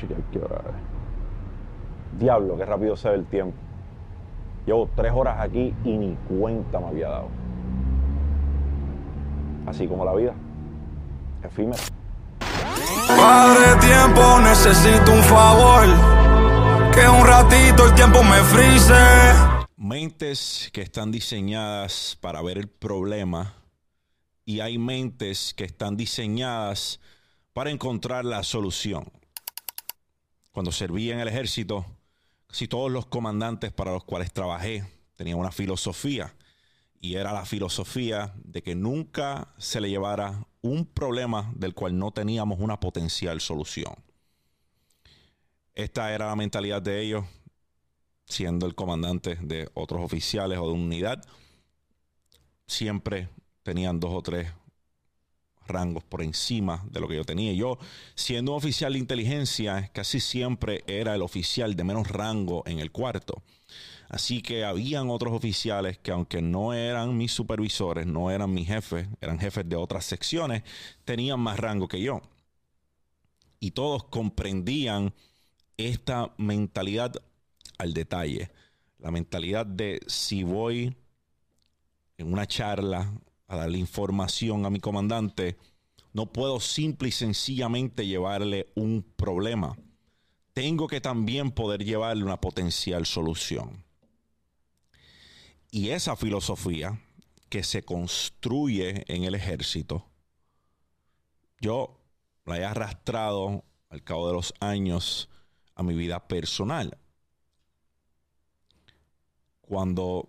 chequear qué hora es. Diablo, qué rápido se ve el tiempo. Llevo tres horas aquí y ni cuenta me había dado. Así como la vida. Efímera. Padre tiempo, necesito un favor. Que un ratito el tiempo me frise. Mentes que están diseñadas para ver el problema y hay mentes que están diseñadas para encontrar la solución. Cuando servía en el ejército, casi todos los comandantes para los cuales trabajé tenían una filosofía y era la filosofía de que nunca se le llevara un problema del cual no teníamos una potencial solución. Esta era la mentalidad de ellos, siendo el comandante de otros oficiales o de unidad. Siempre tenían dos o tres rangos por encima de lo que yo tenía. Yo, siendo un oficial de inteligencia, casi siempre era el oficial de menos rango en el cuarto. Así que habían otros oficiales que aunque no eran mis supervisores, no eran mis jefes, eran jefes de otras secciones, tenían más rango que yo. Y todos comprendían esta mentalidad al detalle. La mentalidad de si voy en una charla a darle información a mi comandante, no puedo simple y sencillamente llevarle un problema. Tengo que también poder llevarle una potencial solución. Y esa filosofía que se construye en el ejército, yo la he arrastrado al cabo de los años a mi vida personal. Cuando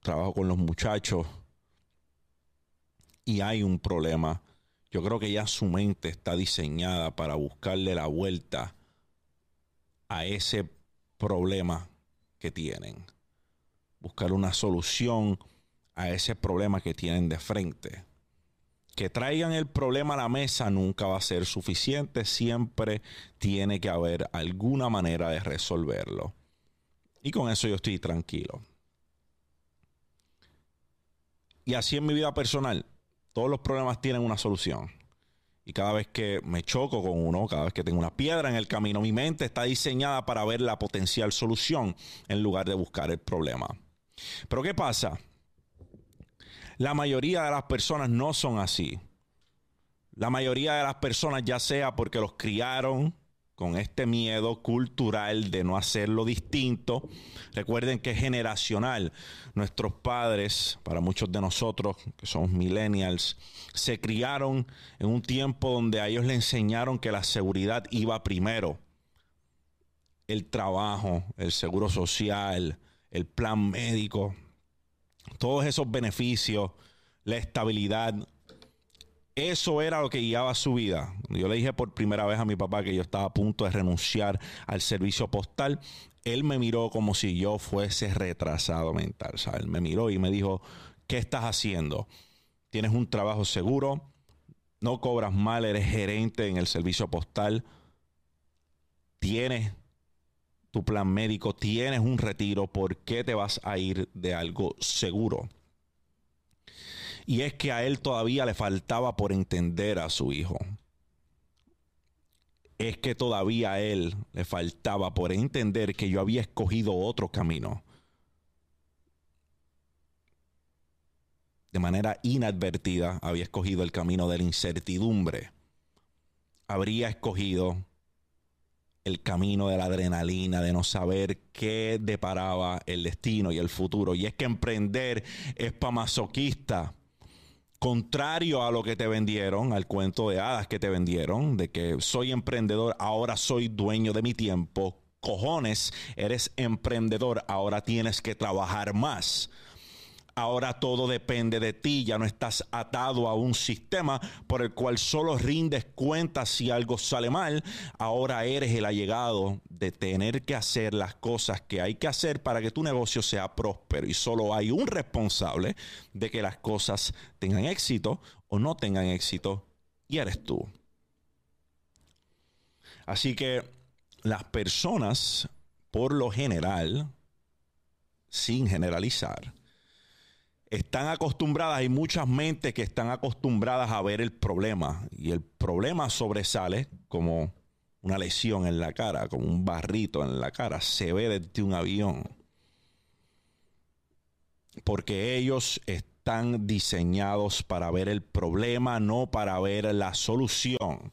trabajo con los muchachos y hay un problema, yo creo que ya su mente está diseñada para buscarle la vuelta a ese problema que tienen buscar una solución a ese problema que tienen de frente. Que traigan el problema a la mesa nunca va a ser suficiente, siempre tiene que haber alguna manera de resolverlo. Y con eso yo estoy tranquilo. Y así en mi vida personal, todos los problemas tienen una solución. Y cada vez que me choco con uno, cada vez que tengo una piedra en el camino, mi mente está diseñada para ver la potencial solución en lugar de buscar el problema. Pero ¿qué pasa? La mayoría de las personas no son así. La mayoría de las personas, ya sea porque los criaron con este miedo cultural de no hacerlo distinto, recuerden que es generacional. Nuestros padres, para muchos de nosotros que somos millennials, se criaron en un tiempo donde a ellos le enseñaron que la seguridad iba primero. El trabajo, el seguro social, el plan médico, todos esos beneficios, la estabilidad. Eso era lo que guiaba su vida. Yo le dije por primera vez a mi papá que yo estaba a punto de renunciar al servicio postal. Él me miró como si yo fuese retrasado mental. Él me miró y me dijo, ¿qué estás haciendo? Tienes un trabajo seguro, no cobras mal, eres gerente en el servicio postal, tienes tu plan médico, tienes un retiro, ¿por qué te vas a ir de algo seguro? Y es que a él todavía le faltaba por entender a su hijo. Es que todavía a él le faltaba por entender que yo había escogido otro camino. De manera inadvertida había escogido el camino de la incertidumbre. Habría escogido el camino de la adrenalina, de no saber qué deparaba el destino y el futuro. Y es que emprender es para masoquista. Contrario a lo que te vendieron, al cuento de hadas que te vendieron, de que soy emprendedor, ahora soy dueño de mi tiempo. Cojones, eres emprendedor, ahora tienes que trabajar más. Ahora todo depende de ti, ya no estás atado a un sistema por el cual solo rindes cuentas si algo sale mal. Ahora eres el allegado de tener que hacer las cosas que hay que hacer para que tu negocio sea próspero y solo hay un responsable de que las cosas tengan éxito o no tengan éxito y eres tú. Así que las personas, por lo general, sin generalizar, están acostumbradas, hay muchas mentes que están acostumbradas a ver el problema y el problema sobresale como una lesión en la cara, como un barrito en la cara, se ve desde un avión. Porque ellos están diseñados para ver el problema, no para ver la solución.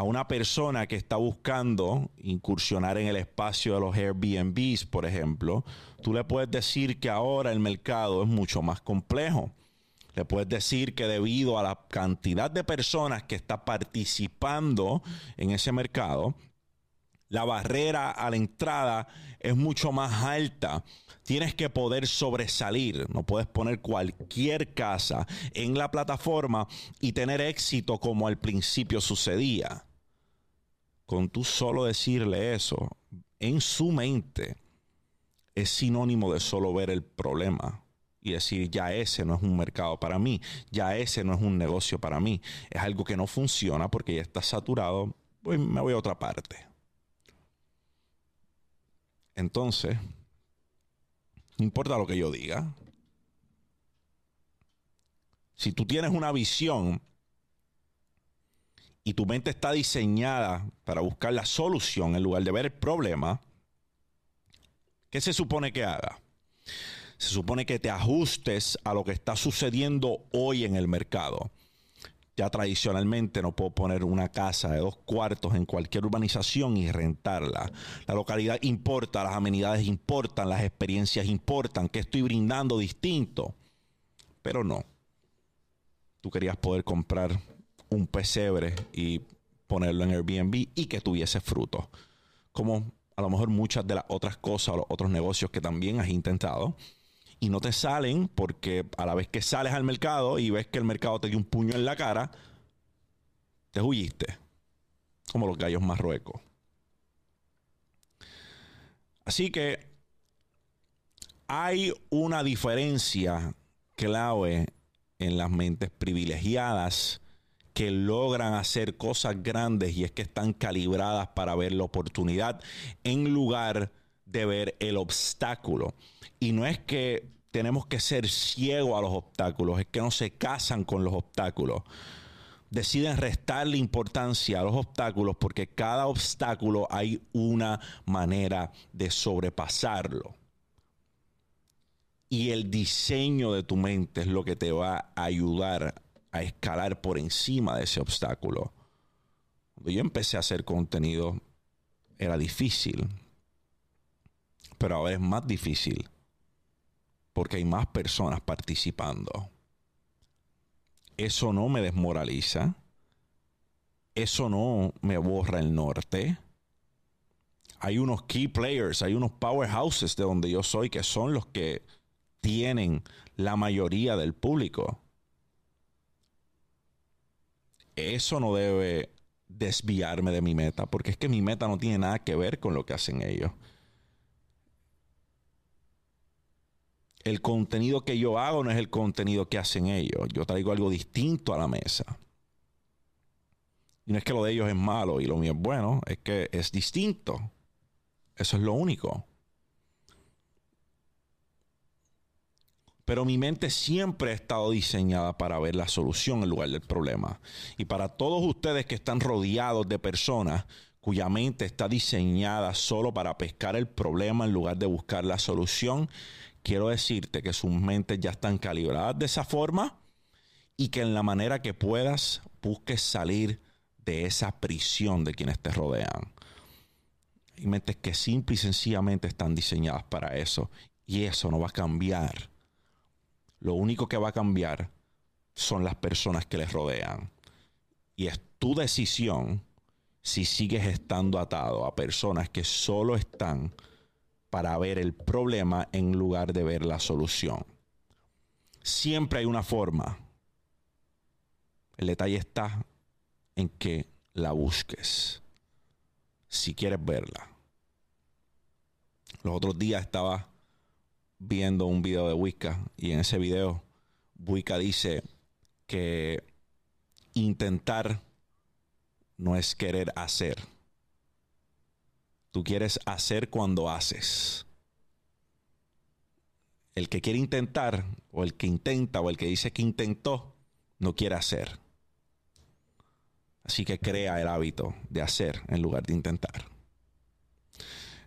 A una persona que está buscando incursionar en el espacio de los Airbnbs, por ejemplo, tú le puedes decir que ahora el mercado es mucho más complejo le puedes decir que debido a la cantidad de personas que está participando en ese mercado, la barrera a la entrada es mucho más alta. Tienes que poder sobresalir. No puedes poner cualquier casa en la plataforma y tener éxito como al principio sucedía. Con tú solo decirle eso, en su mente, es sinónimo de solo ver el problema y decir, ya ese no es un mercado para mí, ya ese no es un negocio para mí, es algo que no funciona porque ya está saturado, pues me voy a otra parte. Entonces, no importa lo que yo diga, si tú tienes una visión y tu mente está diseñada para buscar la solución en lugar de ver el problema, ¿qué se supone que haga? se supone que te ajustes a lo que está sucediendo hoy en el mercado. Ya tradicionalmente no puedo poner una casa de dos cuartos en cualquier urbanización y rentarla. La localidad importa, las amenidades importan, las experiencias importan, que estoy brindando distinto. Pero no. Tú querías poder comprar un pesebre y ponerlo en Airbnb y que tuviese frutos. Como a lo mejor muchas de las otras cosas o los otros negocios que también has intentado y no te salen porque a la vez que sales al mercado y ves que el mercado te dio un puño en la cara, te huyiste. Como los gallos marruecos. Así que hay una diferencia clave en las mentes privilegiadas que logran hacer cosas grandes y es que están calibradas para ver la oportunidad en lugar de ver el obstáculo. Y no es que tenemos que ser ciegos a los obstáculos, es que no se casan con los obstáculos. Deciden restarle importancia a los obstáculos porque cada obstáculo hay una manera de sobrepasarlo. Y el diseño de tu mente es lo que te va a ayudar a escalar por encima de ese obstáculo. Cuando yo empecé a hacer contenido era difícil, pero ahora es más difícil porque hay más personas participando. Eso no me desmoraliza. Eso no me borra el norte. Hay unos key players, hay unos powerhouses de donde yo soy que son los que tienen la mayoría del público. Eso no debe desviarme de mi meta, porque es que mi meta no tiene nada que ver con lo que hacen ellos. el contenido que yo hago no es el contenido que hacen ellos. Yo traigo algo distinto a la mesa. Y no es que lo de ellos es malo y lo mío es bueno, es que es distinto. Eso es lo único. Pero mi mente siempre ha estado diseñada para ver la solución en lugar del problema. Y para todos ustedes que están rodeados de personas cuya mente está diseñada solo para pescar el problema en lugar de buscar la solución, quiero decirte que sus mentes ya están calibradas de esa forma y que en la manera que puedas busques salir de esa prisión de quienes te rodean. Hay mentes que simple y sencillamente están diseñadas para eso y eso no va a cambiar. Lo único que va a cambiar son las personas que les rodean. Y es tu decisión si sigues estando atado a personas que solo están para ver el problema en lugar de ver la solución. Siempre hay una forma. El detalle está en que la busques. Si quieres verla. Los otros días estaba viendo un video de Wicca y en ese video Wicca dice que intentar no es querer hacer Tú quieres hacer cuando haces. El que quiere intentar, o el que intenta, o el que dice que intentó, no quiere hacer. Así que crea el hábito de hacer en lugar de intentar.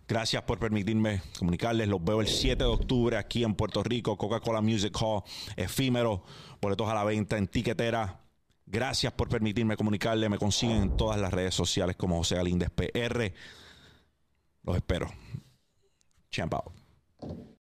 Gracias por permitirme comunicarles. Los veo el 7 de octubre aquí en Puerto Rico, Coca-Cola Music Hall, efímero, boletos a la venta en tiquetera. Gracias por permitirme comunicarles. Me consiguen en todas las redes sociales como José Galíndez PR. Los espero. Champ out.